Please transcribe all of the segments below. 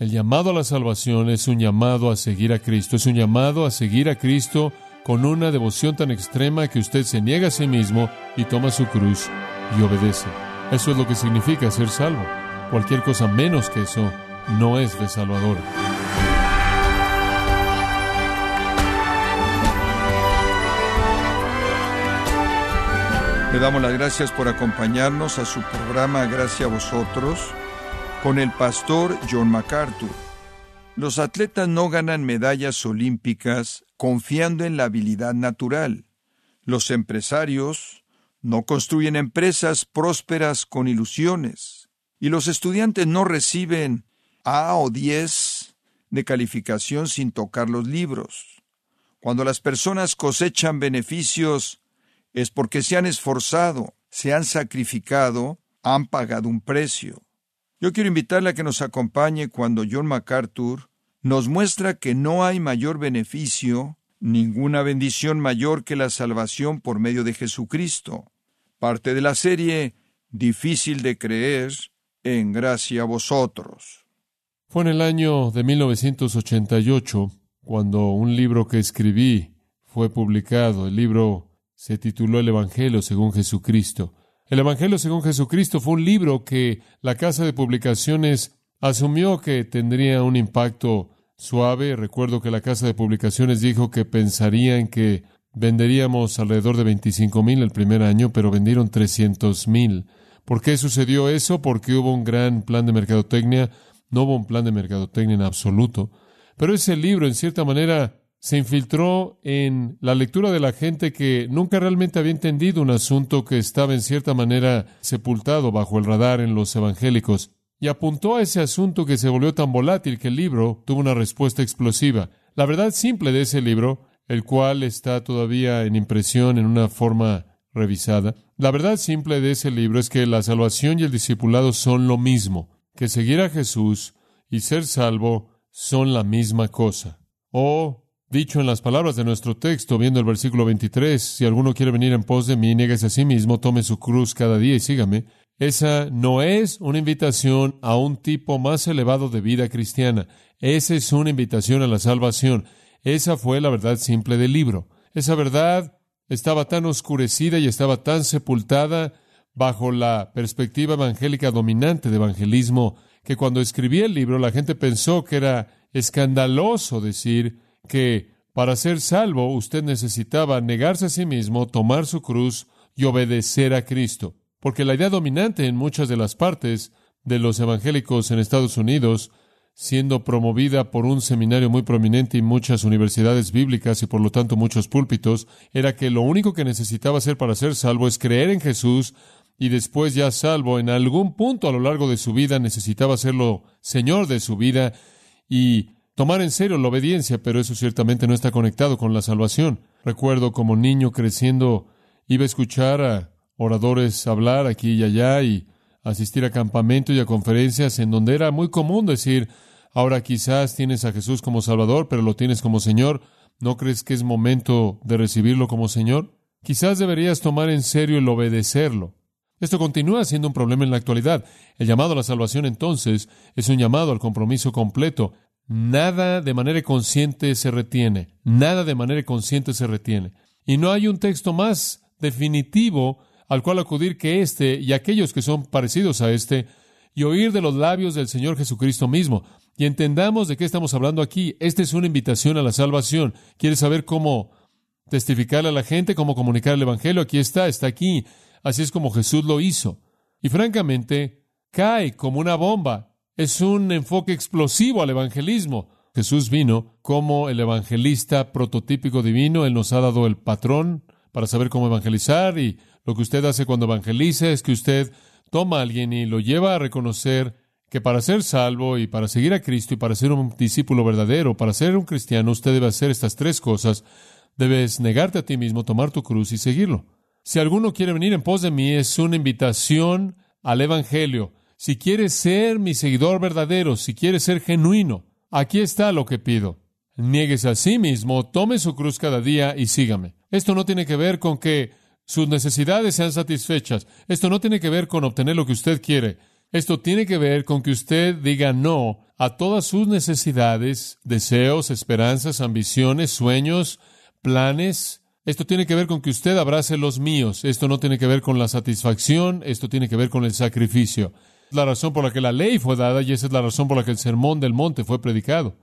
El llamado a la salvación es un llamado a seguir a Cristo, es un llamado a seguir a Cristo con una devoción tan extrema que usted se niega a sí mismo y toma su cruz y obedece. Eso es lo que significa ser salvo. Cualquier cosa menos que eso no es de Salvador. Le damos las gracias por acompañarnos a su programa Gracias a vosotros con el pastor John MacArthur. Los atletas no ganan medallas olímpicas confiando en la habilidad natural. Los empresarios no construyen empresas prósperas con ilusiones. Y los estudiantes no reciben A o 10 de calificación sin tocar los libros. Cuando las personas cosechan beneficios es porque se han esforzado, se han sacrificado, han pagado un precio. Yo quiero invitarle a que nos acompañe cuando John MacArthur nos muestra que no hay mayor beneficio, ninguna bendición mayor que la salvación por medio de Jesucristo. Parte de la serie Difícil de creer, en gracia a vosotros. Fue en el año de 1988 cuando un libro que escribí fue publicado. El libro se tituló El Evangelio según Jesucristo. El Evangelio según Jesucristo fue un libro que la casa de publicaciones asumió que tendría un impacto suave. Recuerdo que la casa de publicaciones dijo que pensarían que venderíamos alrededor de 25 mil el primer año, pero vendieron 300 mil. ¿Por qué sucedió eso? Porque hubo un gran plan de mercadotecnia. No hubo un plan de mercadotecnia en absoluto. Pero ese libro, en cierta manera, se infiltró en la lectura de la gente que nunca realmente había entendido un asunto que estaba en cierta manera sepultado bajo el radar en los evangélicos, y apuntó a ese asunto que se volvió tan volátil que el libro tuvo una respuesta explosiva. La verdad simple de ese libro, el cual está todavía en impresión en una forma revisada, la verdad simple de ese libro es que la salvación y el discipulado son lo mismo, que seguir a Jesús y ser salvo son la misma cosa. Oh, dicho en las palabras de nuestro texto, viendo el versículo 23, si alguno quiere venir en pos de mí, nieguese a sí mismo, tome su cruz cada día y sígame. Esa no es una invitación a un tipo más elevado de vida cristiana. Esa es una invitación a la salvación. Esa fue la verdad simple del libro. Esa verdad estaba tan oscurecida y estaba tan sepultada bajo la perspectiva evangélica dominante de evangelismo que cuando escribí el libro la gente pensó que era escandaloso decir que para ser salvo usted necesitaba negarse a sí mismo, tomar su cruz y obedecer a Cristo. Porque la idea dominante en muchas de las partes de los evangélicos en Estados Unidos, siendo promovida por un seminario muy prominente y muchas universidades bíblicas y por lo tanto muchos púlpitos, era que lo único que necesitaba hacer para ser salvo es creer en Jesús y después ya salvo en algún punto a lo largo de su vida necesitaba serlo Señor de su vida y tomar en serio la obediencia, pero eso ciertamente no está conectado con la salvación. Recuerdo como niño creciendo, iba a escuchar a oradores hablar aquí y allá y asistir a campamentos y a conferencias en donde era muy común decir, ahora quizás tienes a Jesús como Salvador, pero lo tienes como Señor, ¿no crees que es momento de recibirlo como Señor? Quizás deberías tomar en serio el obedecerlo. Esto continúa siendo un problema en la actualidad. El llamado a la salvación entonces es un llamado al compromiso completo, Nada de manera consciente se retiene, nada de manera consciente se retiene. Y no hay un texto más definitivo al cual acudir que este y aquellos que son parecidos a este, y oír de los labios del Señor Jesucristo mismo. Y entendamos de qué estamos hablando aquí. Esta es una invitación a la salvación. ¿Quieres saber cómo testificarle a la gente, cómo comunicar el Evangelio? Aquí está, está aquí. Así es como Jesús lo hizo. Y francamente, cae como una bomba es un enfoque explosivo al evangelismo. Jesús vino como el evangelista prototípico divino. Él nos ha dado el patrón para saber cómo evangelizar y lo que usted hace cuando evangeliza es que usted toma a alguien y lo lleva a reconocer que para ser salvo y para seguir a Cristo y para ser un discípulo verdadero, para ser un cristiano, usted debe hacer estas tres cosas. Debes negarte a ti mismo, tomar tu cruz y seguirlo. Si alguno quiere venir en pos de mí, es una invitación al Evangelio. Si quieres ser mi seguidor verdadero, si quieres ser genuino, aquí está lo que pido. Niegues a sí mismo, tome su cruz cada día y sígame. Esto no tiene que ver con que sus necesidades sean satisfechas. Esto no tiene que ver con obtener lo que usted quiere. Esto tiene que ver con que usted diga no a todas sus necesidades, deseos, esperanzas, ambiciones, sueños, planes. Esto tiene que ver con que usted abrace los míos. Esto no tiene que ver con la satisfacción, esto tiene que ver con el sacrificio. La razón por la que la ley fue dada y esa es la razón por la que el sermón del monte fue predicado.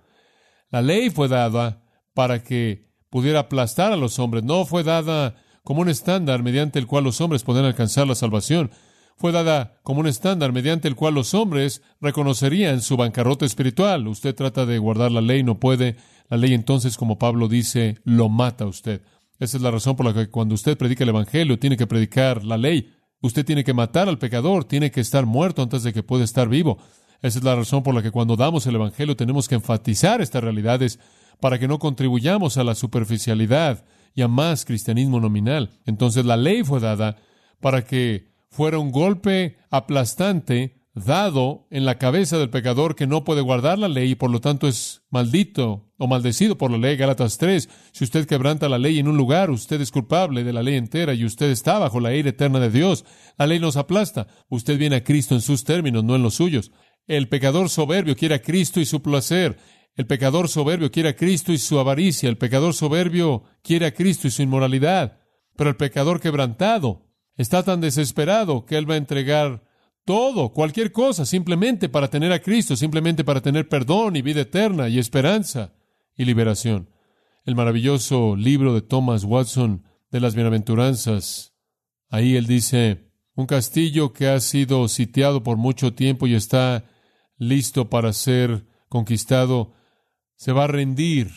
La ley fue dada para que pudiera aplastar a los hombres, no fue dada como un estándar mediante el cual los hombres pueden alcanzar la salvación fue dada como un estándar mediante el cual los hombres reconocerían su bancarrota espiritual. Usted trata de guardar la ley, no puede. La ley entonces, como Pablo dice, lo mata a usted. Esa es la razón por la que cuando usted predica el Evangelio, tiene que predicar la ley. Usted tiene que matar al pecador, tiene que estar muerto antes de que pueda estar vivo. Esa es la razón por la que cuando damos el Evangelio tenemos que enfatizar estas realidades para que no contribuyamos a la superficialidad y a más cristianismo nominal. Entonces la ley fue dada para que fuera un golpe aplastante dado en la cabeza del pecador que no puede guardar la ley y por lo tanto es maldito o maldecido por la ley. Gálatas 3. Si usted quebranta la ley en un lugar, usted es culpable de la ley entera y usted está bajo la ira eterna de Dios. La ley nos aplasta. Usted viene a Cristo en sus términos, no en los suyos. El pecador soberbio quiere a Cristo y su placer. El pecador soberbio quiere a Cristo y su avaricia. El pecador soberbio quiere a Cristo y su inmoralidad. Pero el pecador quebrantado Está tan desesperado que Él va a entregar todo, cualquier cosa, simplemente para tener a Cristo, simplemente para tener perdón y vida eterna y esperanza y liberación. El maravilloso libro de Thomas Watson de las bienaventuranzas. Ahí él dice, un castillo que ha sido sitiado por mucho tiempo y está listo para ser conquistado, se va a rendir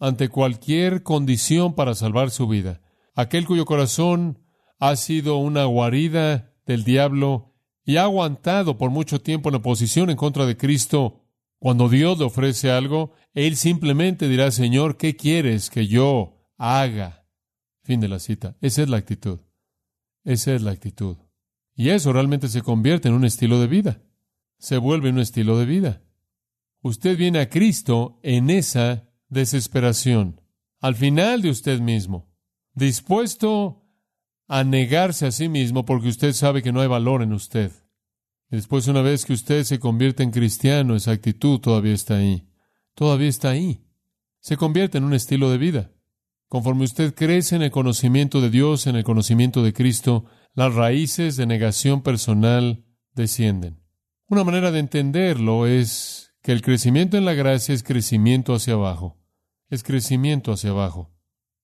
ante cualquier condición para salvar su vida. Aquel cuyo corazón ha sido una guarida del diablo y ha aguantado por mucho tiempo en oposición en contra de Cristo, cuando Dios le ofrece algo, Él simplemente dirá, Señor, ¿qué quieres que yo haga? Fin de la cita. Esa es la actitud. Esa es la actitud. Y eso realmente se convierte en un estilo de vida. Se vuelve un estilo de vida. Usted viene a Cristo en esa desesperación, al final de usted mismo, dispuesto a negarse a sí mismo porque usted sabe que no hay valor en usted. Después, una vez que usted se convierte en cristiano, esa actitud todavía está ahí. Todavía está ahí. Se convierte en un estilo de vida. Conforme usted crece en el conocimiento de Dios, en el conocimiento de Cristo, las raíces de negación personal descienden. Una manera de entenderlo es que el crecimiento en la gracia es crecimiento hacia abajo. Es crecimiento hacia abajo.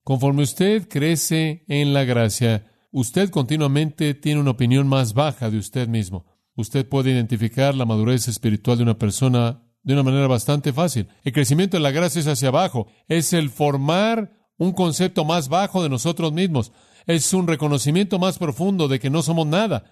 Conforme usted crece en la gracia, usted continuamente tiene una opinión más baja de usted mismo. Usted puede identificar la madurez espiritual de una persona de una manera bastante fácil. El crecimiento de la gracia es hacia abajo, es el formar un concepto más bajo de nosotros mismos, es un reconocimiento más profundo de que no somos nada,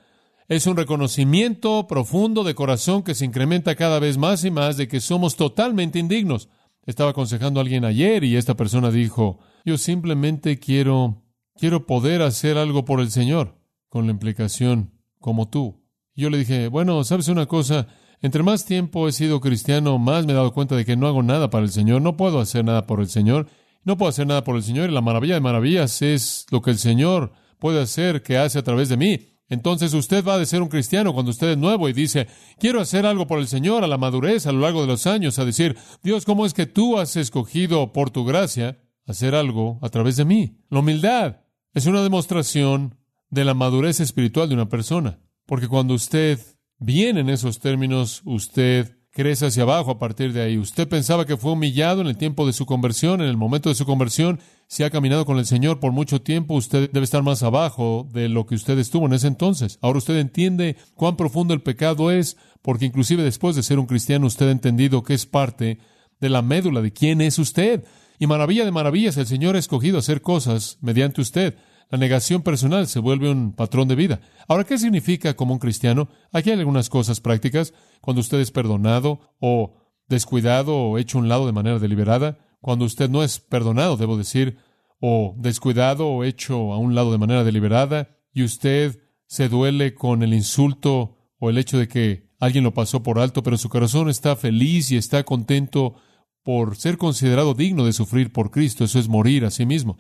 es un reconocimiento profundo de corazón que se incrementa cada vez más y más de que somos totalmente indignos. Estaba aconsejando a alguien ayer y esta persona dijo, yo simplemente quiero quiero poder hacer algo por el Señor, con la implicación como tú. Yo le dije, bueno, ¿sabes una cosa? Entre más tiempo he sido cristiano, más me he dado cuenta de que no hago nada para el Señor, no puedo hacer nada por el Señor, no puedo hacer nada por el Señor y la maravilla de maravillas es lo que el Señor puede hacer, que hace a través de mí. Entonces usted va a ser un cristiano cuando usted es nuevo y dice, quiero hacer algo por el Señor a la madurez a lo largo de los años, a decir, Dios, ¿cómo es que tú has escogido por tu gracia hacer algo a través de mí? La humildad, es una demostración de la madurez espiritual de una persona. Porque cuando usted viene en esos términos, usted crece hacia abajo a partir de ahí. Usted pensaba que fue humillado en el tiempo de su conversión, en el momento de su conversión. Si ha caminado con el Señor por mucho tiempo, usted debe estar más abajo de lo que usted estuvo en ese entonces. Ahora usted entiende cuán profundo el pecado es, porque inclusive después de ser un cristiano, usted ha entendido que es parte de la médula de quién es usted. Y maravilla de maravillas, el Señor ha escogido hacer cosas mediante usted. La negación personal se vuelve un patrón de vida. Ahora, ¿qué significa como un cristiano? Aquí hay algunas cosas prácticas. Cuando usted es perdonado o descuidado o hecho un lado de manera deliberada. Cuando usted no es perdonado, debo decir, o descuidado o hecho a un lado de manera deliberada, y usted se duele con el insulto o el hecho de que alguien lo pasó por alto, pero su corazón está feliz y está contento por ser considerado digno de sufrir por Cristo. Eso es morir a sí mismo.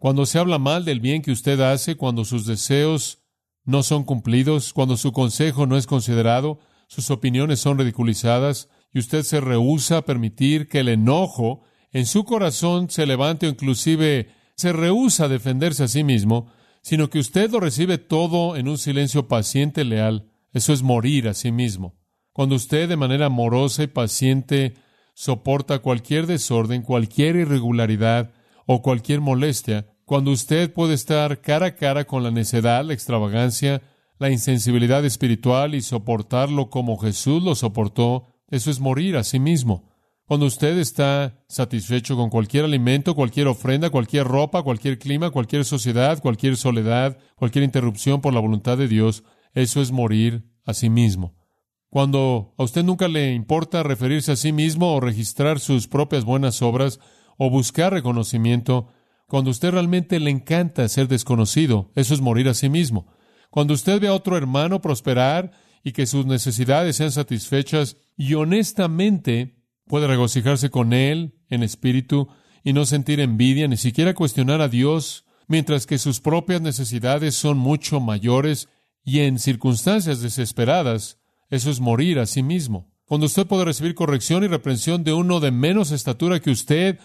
Cuando se habla mal del bien que usted hace, cuando sus deseos no son cumplidos, cuando su consejo no es considerado, sus opiniones son ridiculizadas y usted se rehúsa a permitir que el enojo en su corazón se levante o inclusive se rehúsa a defenderse a sí mismo, sino que usted lo recibe todo en un silencio paciente leal, eso es morir a sí mismo. Cuando usted de manera amorosa y paciente soporta cualquier desorden, cualquier irregularidad o cualquier molestia, cuando usted puede estar cara a cara con la necedad, la extravagancia, la insensibilidad espiritual y soportarlo como Jesús lo soportó, eso es morir a sí mismo. Cuando usted está satisfecho con cualquier alimento, cualquier ofrenda, cualquier ropa, cualquier clima, cualquier sociedad, cualquier soledad, cualquier interrupción por la voluntad de Dios, eso es morir a sí mismo. Cuando a usted nunca le importa referirse a sí mismo o registrar sus propias buenas obras o buscar reconocimiento, cuando usted realmente le encanta ser desconocido, eso es morir a sí mismo. Cuando usted ve a otro hermano prosperar y que sus necesidades sean satisfechas y honestamente puede regocijarse con él en espíritu y no sentir envidia, ni siquiera cuestionar a Dios, mientras que sus propias necesidades son mucho mayores y en circunstancias desesperadas, eso es morir a sí mismo. Cuando usted puede recibir corrección y reprensión de uno de menos estatura que usted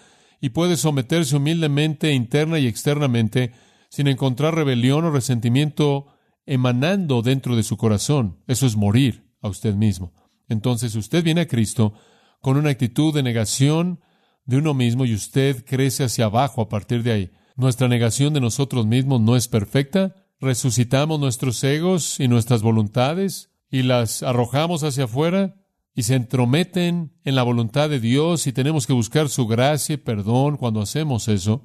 y puede someterse humildemente interna y externamente sin encontrar rebelión o resentimiento emanando dentro de su corazón, eso es morir a usted mismo. Entonces usted viene a Cristo con una actitud de negación de uno mismo y usted crece hacia abajo a partir de ahí. Nuestra negación de nosotros mismos no es perfecta. Resucitamos nuestros egos y nuestras voluntades y las arrojamos hacia afuera y se entrometen en la voluntad de Dios y tenemos que buscar su gracia y perdón cuando hacemos eso.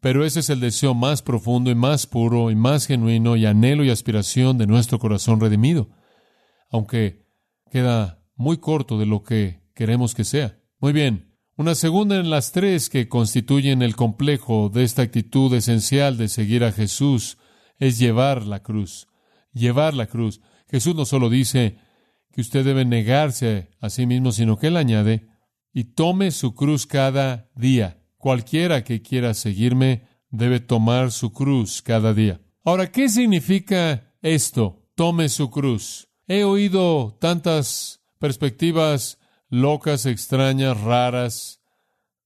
Pero ese es el deseo más profundo y más puro y más genuino y anhelo y aspiración de nuestro corazón redimido, aunque queda muy corto de lo que queremos que sea. Muy bien, una segunda en las tres que constituyen el complejo de esta actitud esencial de seguir a Jesús es llevar la cruz. Llevar la cruz. Jesús no solo dice que usted debe negarse a sí mismo, sino que él añade, y tome su cruz cada día. Cualquiera que quiera seguirme debe tomar su cruz cada día. Ahora, ¿qué significa esto? Tome su cruz. He oído tantas perspectivas locas, extrañas, raras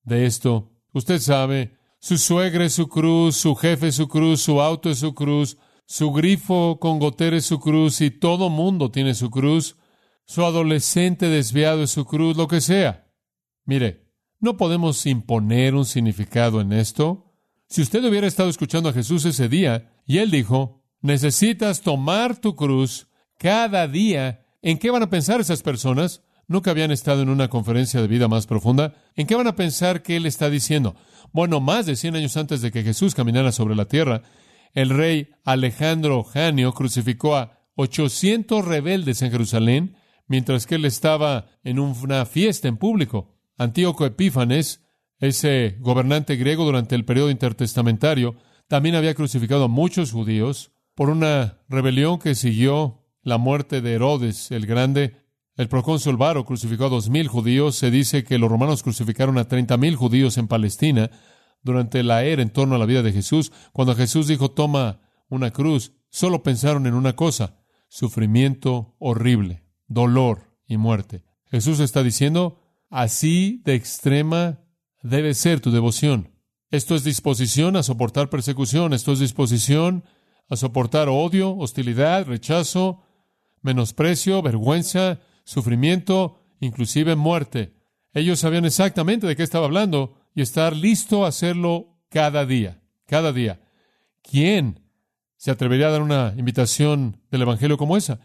de esto. Usted sabe, su suegra es su cruz, su jefe es su cruz, su auto es su cruz, su grifo con gotera es su cruz y todo mundo tiene su cruz, su adolescente desviado es su cruz, lo que sea. Mire, no podemos imponer un significado en esto. Si usted hubiera estado escuchando a Jesús ese día y él dijo, necesitas tomar tu cruz cada día, ¿en qué van a pensar esas personas? Nunca habían estado en una conferencia de vida más profunda. ¿En qué van a pensar que él está diciendo? Bueno, más de 100 años antes de que Jesús caminara sobre la tierra, el rey Alejandro Janio crucificó a 800 rebeldes en Jerusalén, mientras que él estaba en una fiesta en público. Antíoco Epífanes, ese gobernante griego durante el periodo intertestamentario, también había crucificado a muchos judíos por una rebelión que siguió la muerte de Herodes el Grande. El procónsul Varo crucificó a dos mil judíos. Se dice que los romanos crucificaron a treinta mil judíos en Palestina durante la era en torno a la vida de Jesús, cuando Jesús dijo toma una cruz, solo pensaron en una cosa, sufrimiento horrible, dolor y muerte. Jesús está diciendo, así de extrema debe ser tu devoción. Esto es disposición a soportar persecución, esto es disposición a soportar odio, hostilidad, rechazo, menosprecio, vergüenza, sufrimiento, inclusive muerte. Ellos sabían exactamente de qué estaba hablando y estar listo a hacerlo cada día, cada día. ¿Quién se atrevería a dar una invitación del Evangelio como esa?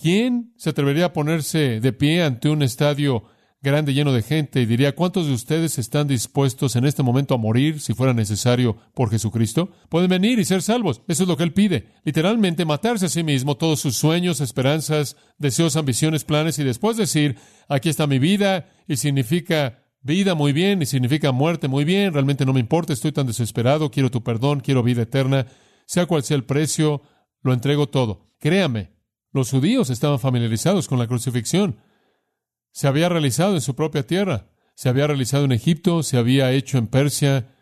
¿Quién se atrevería a ponerse de pie ante un estadio grande lleno de gente y diría, ¿cuántos de ustedes están dispuestos en este momento a morir si fuera necesario por Jesucristo? Pueden venir y ser salvos. Eso es lo que Él pide. Literalmente matarse a sí mismo, todos sus sueños, esperanzas, deseos, ambiciones, planes y después decir, aquí está mi vida y significa Vida muy bien y significa muerte muy bien, realmente no me importa, estoy tan desesperado, quiero tu perdón, quiero vida eterna, sea cual sea el precio, lo entrego todo. Créame, los judíos estaban familiarizados con la crucifixión. Se había realizado en su propia tierra, se había realizado en Egipto, se había hecho en Persia,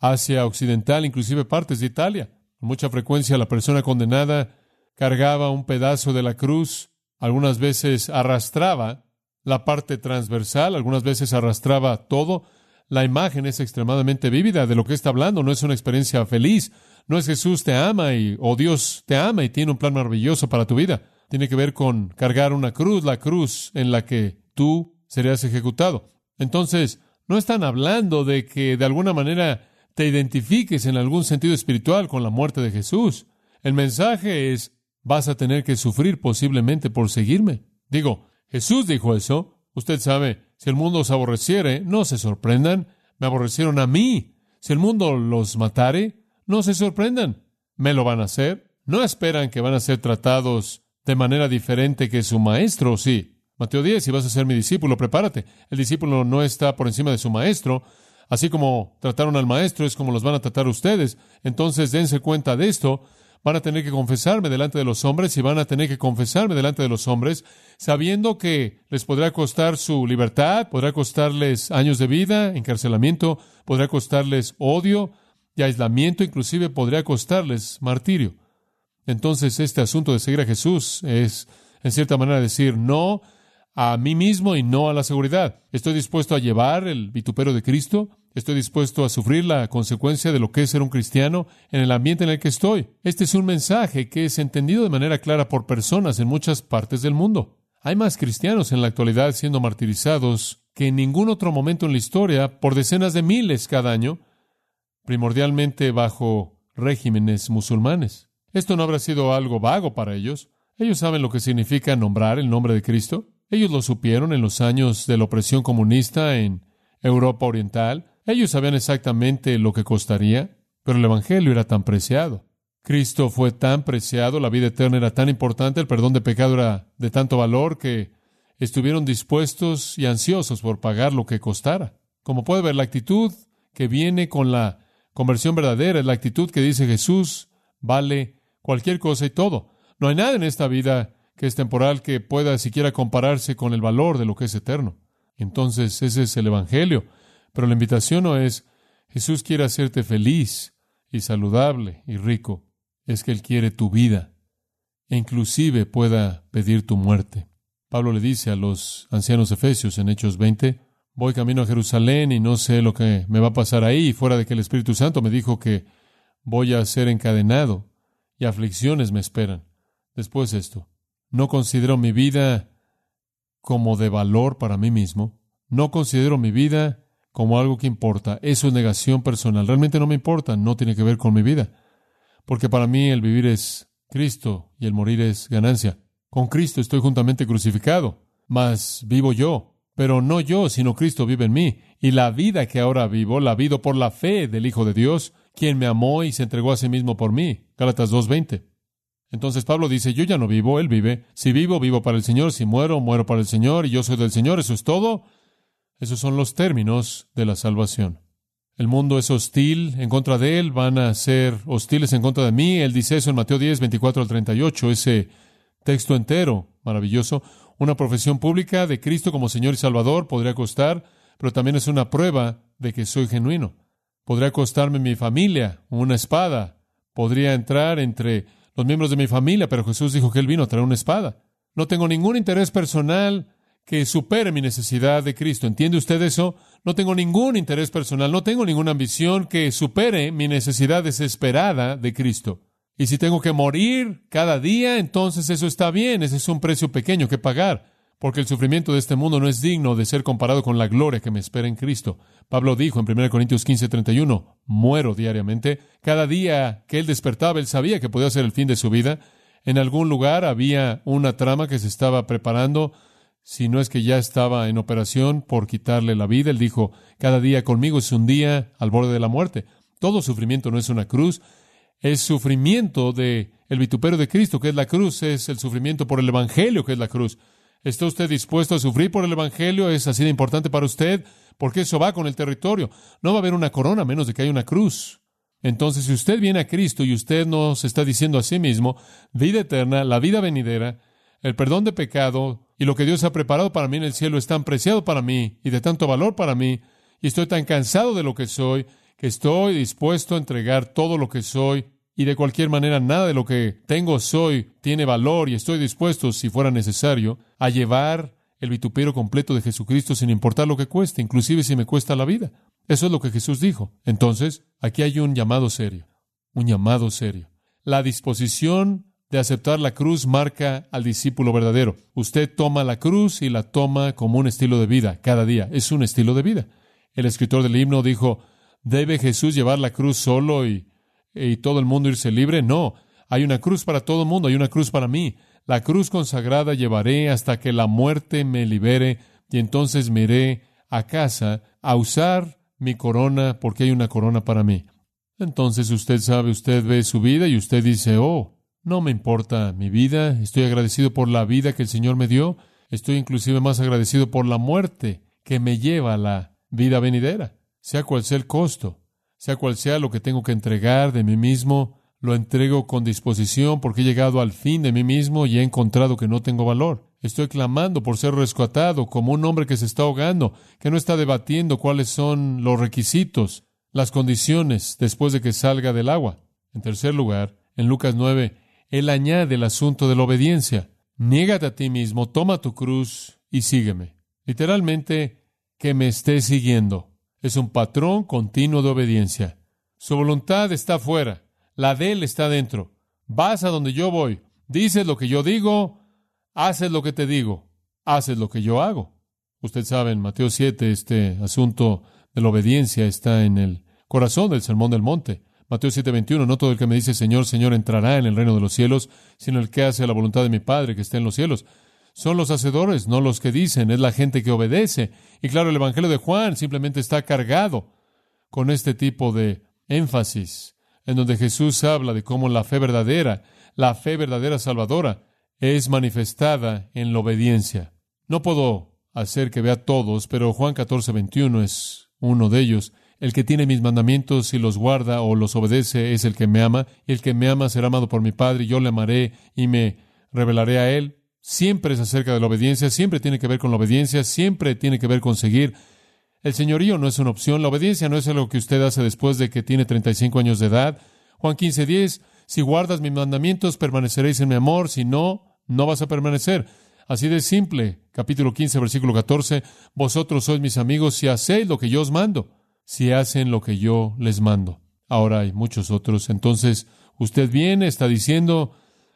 Asia Occidental, inclusive partes de Italia. Con mucha frecuencia la persona condenada cargaba un pedazo de la cruz algunas veces arrastraba la parte transversal, algunas veces arrastraba todo. La imagen es extremadamente vívida de lo que está hablando, no es una experiencia feliz, no es Jesús te ama y o Dios te ama y tiene un plan maravilloso para tu vida. Tiene que ver con cargar una cruz, la cruz en la que tú serías ejecutado. Entonces, no están hablando de que de alguna manera te identifiques en algún sentido espiritual con la muerte de Jesús. El mensaje es, vas a tener que sufrir posiblemente por seguirme. Digo, Jesús dijo eso. Usted sabe, si el mundo os aborreciere, no se sorprendan. Me aborrecieron a mí. Si el mundo los matare, no se sorprendan. Me lo van a hacer. No esperan que van a ser tratados de manera diferente que su maestro, sí. Mateo 10, si vas a ser mi discípulo, prepárate. El discípulo no está por encima de su maestro. Así como trataron al maestro, es como los van a tratar ustedes. Entonces dense cuenta de esto. Van a tener que confesarme delante de los hombres y van a tener que confesarme delante de los hombres, sabiendo que les podrá costar su libertad, podrá costarles años de vida, encarcelamiento, podrá costarles odio y aislamiento, inclusive podría costarles martirio. Entonces este asunto de seguir a Jesús es, en cierta manera, decir no a mí mismo y no a la seguridad. Estoy dispuesto a llevar el vitupero de Cristo. Estoy dispuesto a sufrir la consecuencia de lo que es ser un cristiano en el ambiente en el que estoy. Este es un mensaje que es entendido de manera clara por personas en muchas partes del mundo. Hay más cristianos en la actualidad siendo martirizados que en ningún otro momento en la historia por decenas de miles cada año, primordialmente bajo regímenes musulmanes. Esto no habrá sido algo vago para ellos. Ellos saben lo que significa nombrar el nombre de Cristo. Ellos lo supieron en los años de la opresión comunista en Europa Oriental. Ellos sabían exactamente lo que costaría, pero el Evangelio era tan preciado. Cristo fue tan preciado, la vida eterna era tan importante, el perdón de pecado era de tanto valor que estuvieron dispuestos y ansiosos por pagar lo que costara. Como puede ver, la actitud que viene con la conversión verdadera es la actitud que dice Jesús vale cualquier cosa y todo. No hay nada en esta vida que es temporal que pueda siquiera compararse con el valor de lo que es eterno. Entonces, ese es el Evangelio. Pero la invitación no es, Jesús quiere hacerte feliz y saludable y rico. Es que Él quiere tu vida e inclusive pueda pedir tu muerte. Pablo le dice a los ancianos efesios en Hechos 20, voy camino a Jerusalén y no sé lo que me va a pasar ahí, fuera de que el Espíritu Santo me dijo que voy a ser encadenado y aflicciones me esperan. Después esto, no considero mi vida como de valor para mí mismo. No considero mi vida como algo que importa. Eso es negación personal. Realmente no me importa. No tiene que ver con mi vida. Porque para mí el vivir es Cristo y el morir es ganancia. Con Cristo estoy juntamente crucificado. Mas vivo yo. Pero no yo, sino Cristo vive en mí. Y la vida que ahora vivo, la vivo por la fe del Hijo de Dios, quien me amó y se entregó a sí mismo por mí. Gálatas 2.20. Entonces Pablo dice, yo ya no vivo, Él vive. Si vivo, vivo para el Señor. Si muero, muero para el Señor. Y yo soy del Señor. Eso es todo. Esos son los términos de la salvación. El mundo es hostil en contra de Él. Van a ser hostiles en contra de mí. Él dice eso en Mateo 10, 24 al 38. Ese texto entero, maravilloso. Una profesión pública de Cristo como Señor y Salvador podría costar, pero también es una prueba de que soy genuino. Podría costarme mi familia, una espada. Podría entrar entre los miembros de mi familia, pero Jesús dijo que Él vino a traer una espada. No tengo ningún interés personal que supere mi necesidad de Cristo. ¿Entiende usted eso? No tengo ningún interés personal, no tengo ninguna ambición que supere mi necesidad desesperada de Cristo. Y si tengo que morir cada día, entonces eso está bien, ese es un precio pequeño que pagar porque el sufrimiento de este mundo no es digno de ser comparado con la gloria que me espera en Cristo. Pablo dijo en 1 Corintios 15, 31, muero diariamente. Cada día que él despertaba, él sabía que podía ser el fin de su vida. En algún lugar había una trama que se estaba preparando, si no es que ya estaba en operación por quitarle la vida. Él dijo, cada día conmigo es un día al borde de la muerte. Todo sufrimiento no es una cruz, es sufrimiento de el vituperio de Cristo, que es la cruz, es el sufrimiento por el Evangelio, que es la cruz. ¿Está usted dispuesto a sufrir por el Evangelio? ¿Es así de importante para usted? Porque eso va con el territorio. No va a haber una corona menos de que haya una cruz. Entonces, si usted viene a Cristo y usted nos está diciendo a sí mismo, vida eterna, la vida venidera, el perdón de pecado y lo que Dios ha preparado para mí en el cielo es tan preciado para mí y de tanto valor para mí, y estoy tan cansado de lo que soy, que estoy dispuesto a entregar todo lo que soy y de cualquier manera nada de lo que tengo, soy, tiene valor y estoy dispuesto, si fuera necesario, a llevar el vituperio completo de Jesucristo sin importar lo que cueste, inclusive si me cuesta la vida. Eso es lo que Jesús dijo. Entonces, aquí hay un llamado serio, un llamado serio. La disposición de aceptar la cruz marca al discípulo verdadero. Usted toma la cruz y la toma como un estilo de vida cada día. Es un estilo de vida. El escritor del himno dijo, ¿debe Jesús llevar la cruz solo y, todo el mundo irse libre? No, hay una cruz para todo el mundo, hay una cruz para mí. La cruz consagrada llevaré hasta que la muerte me libere y entonces me iré a casa a usar mi corona porque hay una corona para mí. Entonces usted sabe, usted ve su vida y usted dice, oh, no me importa mi vida, estoy agradecido por la vida que el Señor me dio, estoy inclusive más agradecido por la muerte que me lleva a la vida venidera, sea cual sea el costo, sea cual sea lo que tengo que entregar de mí mismo, lo entrego con disposición porque he llegado al fin de mí mismo y he encontrado que no tengo valor. Estoy clamando por ser rescatado como un hombre que se está ahogando, que no está debatiendo cuáles son los requisitos, las condiciones después de que salga del agua. En tercer lugar, en Lucas 9, él añade el asunto de la obediencia. Niégate a ti mismo, toma tu cruz y sígueme. Literalmente, que me esté siguiendo. Es un patrón continuo de obediencia. Su voluntad está fuera, la de él está dentro. Vas a donde yo voy, dices lo que yo digo, haces lo que te digo, haces lo que yo hago. Usted sabe, en Mateo 7, este asunto de la obediencia está en el corazón del Sermón del Monte. Mateo 7:21, no todo el que me dice Señor, Señor entrará en el reino de los cielos, sino el que hace la voluntad de mi Padre que está en los cielos. Son los hacedores, no los que dicen, es la gente que obedece. Y claro, el Evangelio de Juan simplemente está cargado con este tipo de énfasis, en donde Jesús habla de cómo la fe verdadera, la fe verdadera salvadora, es manifestada en la obediencia. No puedo hacer que vea todos, pero Juan 14:21 es uno de ellos. El que tiene mis mandamientos y los guarda o los obedece es el que me ama, y el que me ama será amado por mi Padre, y yo le amaré y me revelaré a él. Siempre es acerca de la obediencia, siempre tiene que ver con la obediencia, siempre tiene que ver con seguir. El señorío no es una opción, la obediencia no es algo que usted hace después de que tiene 35 años de edad. Juan 15, 10, si guardas mis mandamientos, permaneceréis en mi amor, si no, no vas a permanecer. Así de simple. Capítulo 15, versículo 14, vosotros sois mis amigos si hacéis lo que yo os mando si hacen lo que yo les mando. Ahora hay muchos otros. Entonces, usted viene, está diciendo,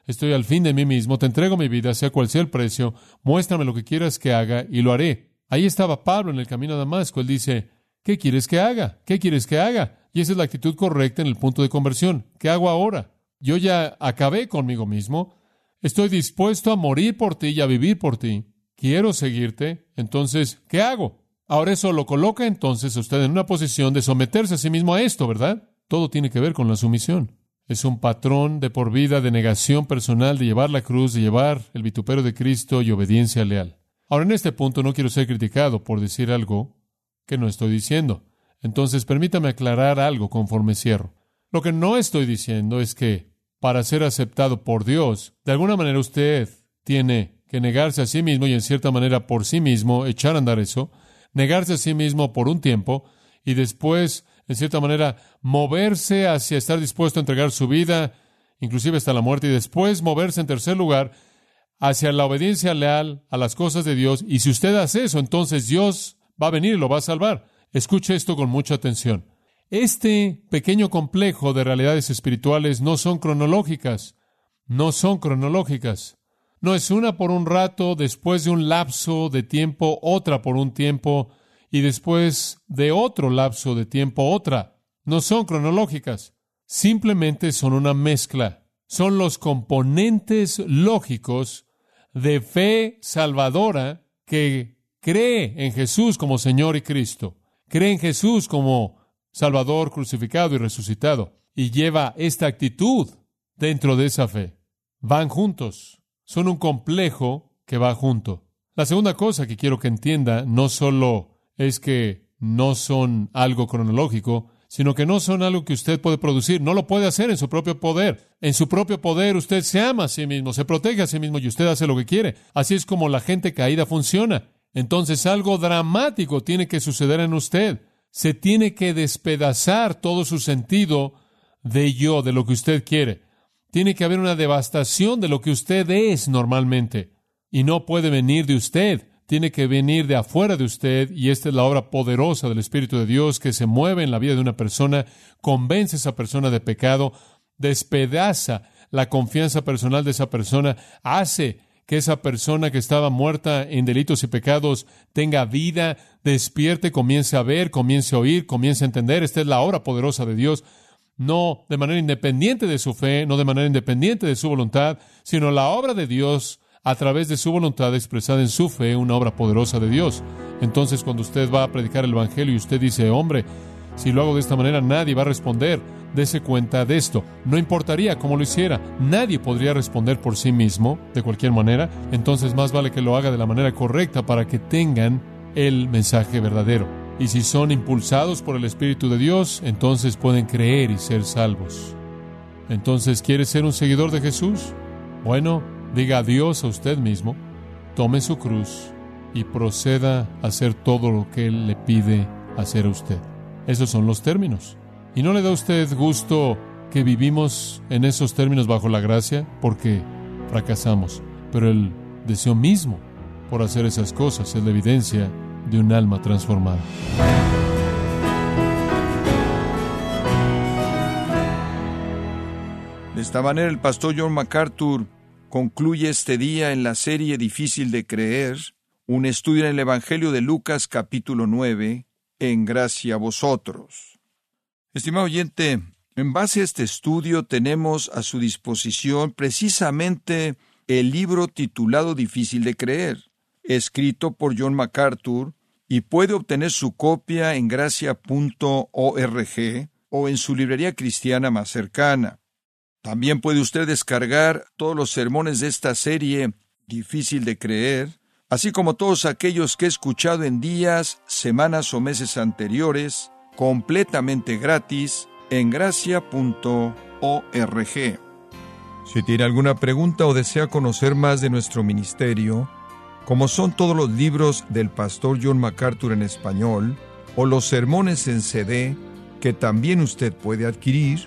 estoy al fin de mí mismo, te entrego mi vida, sea cual sea el precio, muéstrame lo que quieras que haga y lo haré. Ahí estaba Pablo en el camino a Damasco. Él dice, ¿qué quieres que haga? ¿Qué quieres que haga? Y esa es la actitud correcta en el punto de conversión. ¿Qué hago ahora? Yo ya acabé conmigo mismo. Estoy dispuesto a morir por ti y a vivir por ti. Quiero seguirte. Entonces, ¿qué hago? Ahora eso lo coloca entonces usted en una posición de someterse a sí mismo a esto, ¿verdad? Todo tiene que ver con la sumisión. Es un patrón de por vida de negación personal, de llevar la cruz, de llevar el vituperio de Cristo y obediencia leal. Ahora, en este punto no quiero ser criticado por decir algo que no estoy diciendo. Entonces, permítame aclarar algo conforme cierro. Lo que no estoy diciendo es que para ser aceptado por Dios, de alguna manera usted tiene que negarse a sí mismo y en cierta manera por sí mismo echar a andar eso, negarse a sí mismo por un tiempo y después, en cierta manera, moverse hacia estar dispuesto a entregar su vida, inclusive hasta la muerte, y después moverse en tercer lugar hacia la obediencia leal a las cosas de Dios. Y si usted hace eso, entonces Dios va a venir y lo va a salvar. Escuche esto con mucha atención. Este pequeño complejo de realidades espirituales no son cronológicas, no son cronológicas. No es una por un rato, después de un lapso de tiempo, otra por un tiempo, y después de otro lapso de tiempo, otra. No son cronológicas, simplemente son una mezcla. Son los componentes lógicos de fe salvadora que cree en Jesús como Señor y Cristo, cree en Jesús como Salvador crucificado y resucitado, y lleva esta actitud dentro de esa fe. Van juntos son un complejo que va junto. La segunda cosa que quiero que entienda no solo es que no son algo cronológico, sino que no son algo que usted puede producir, no lo puede hacer en su propio poder. En su propio poder usted se ama a sí mismo, se protege a sí mismo y usted hace lo que quiere. Así es como la gente caída funciona. Entonces algo dramático tiene que suceder en usted. Se tiene que despedazar todo su sentido de yo, de lo que usted quiere. Tiene que haber una devastación de lo que usted es normalmente. Y no puede venir de usted, tiene que venir de afuera de usted y esta es la obra poderosa del Espíritu de Dios que se mueve en la vida de una persona, convence a esa persona de pecado, despedaza la confianza personal de esa persona, hace que esa persona que estaba muerta en delitos y pecados tenga vida, despierte, comience a ver, comience a oír, comience a entender. Esta es la obra poderosa de Dios, no de manera independiente de su fe, no de manera independiente de su voluntad, sino la obra de Dios a través de su voluntad expresada en su fe, una obra poderosa de Dios. Entonces, cuando usted va a predicar el Evangelio y usted dice, hombre, si lo hago de esta manera, nadie va a responder. Dese cuenta de esto. No importaría cómo lo hiciera. Nadie podría responder por sí mismo, de cualquier manera. Entonces, más vale que lo haga de la manera correcta para que tengan el mensaje verdadero. Y si son impulsados por el Espíritu de Dios, entonces pueden creer y ser salvos. Entonces, ¿quiere ser un seguidor de Jesús? Bueno, Diga adiós a usted mismo, tome su cruz y proceda a hacer todo lo que Él le pide hacer a usted. Esos son los términos. ¿Y no le da a usted gusto que vivimos en esos términos bajo la gracia? Porque fracasamos. Pero el deseo mismo por hacer esas cosas es la evidencia de un alma transformada. De esta manera el pastor John MacArthur concluye este día en la serie Difícil de Creer, un estudio en el Evangelio de Lucas capítulo 9, en gracia a vosotros. Estimado oyente, en base a este estudio tenemos a su disposición precisamente el libro titulado Difícil de Creer, escrito por John MacArthur, y puede obtener su copia en gracia.org o en su librería cristiana más cercana. También puede usted descargar todos los sermones de esta serie difícil de creer, así como todos aquellos que he escuchado en días, semanas o meses anteriores, completamente gratis en gracia.org. Si tiene alguna pregunta o desea conocer más de nuestro ministerio, como son todos los libros del pastor John MacArthur en español, o los sermones en CD, que también usted puede adquirir,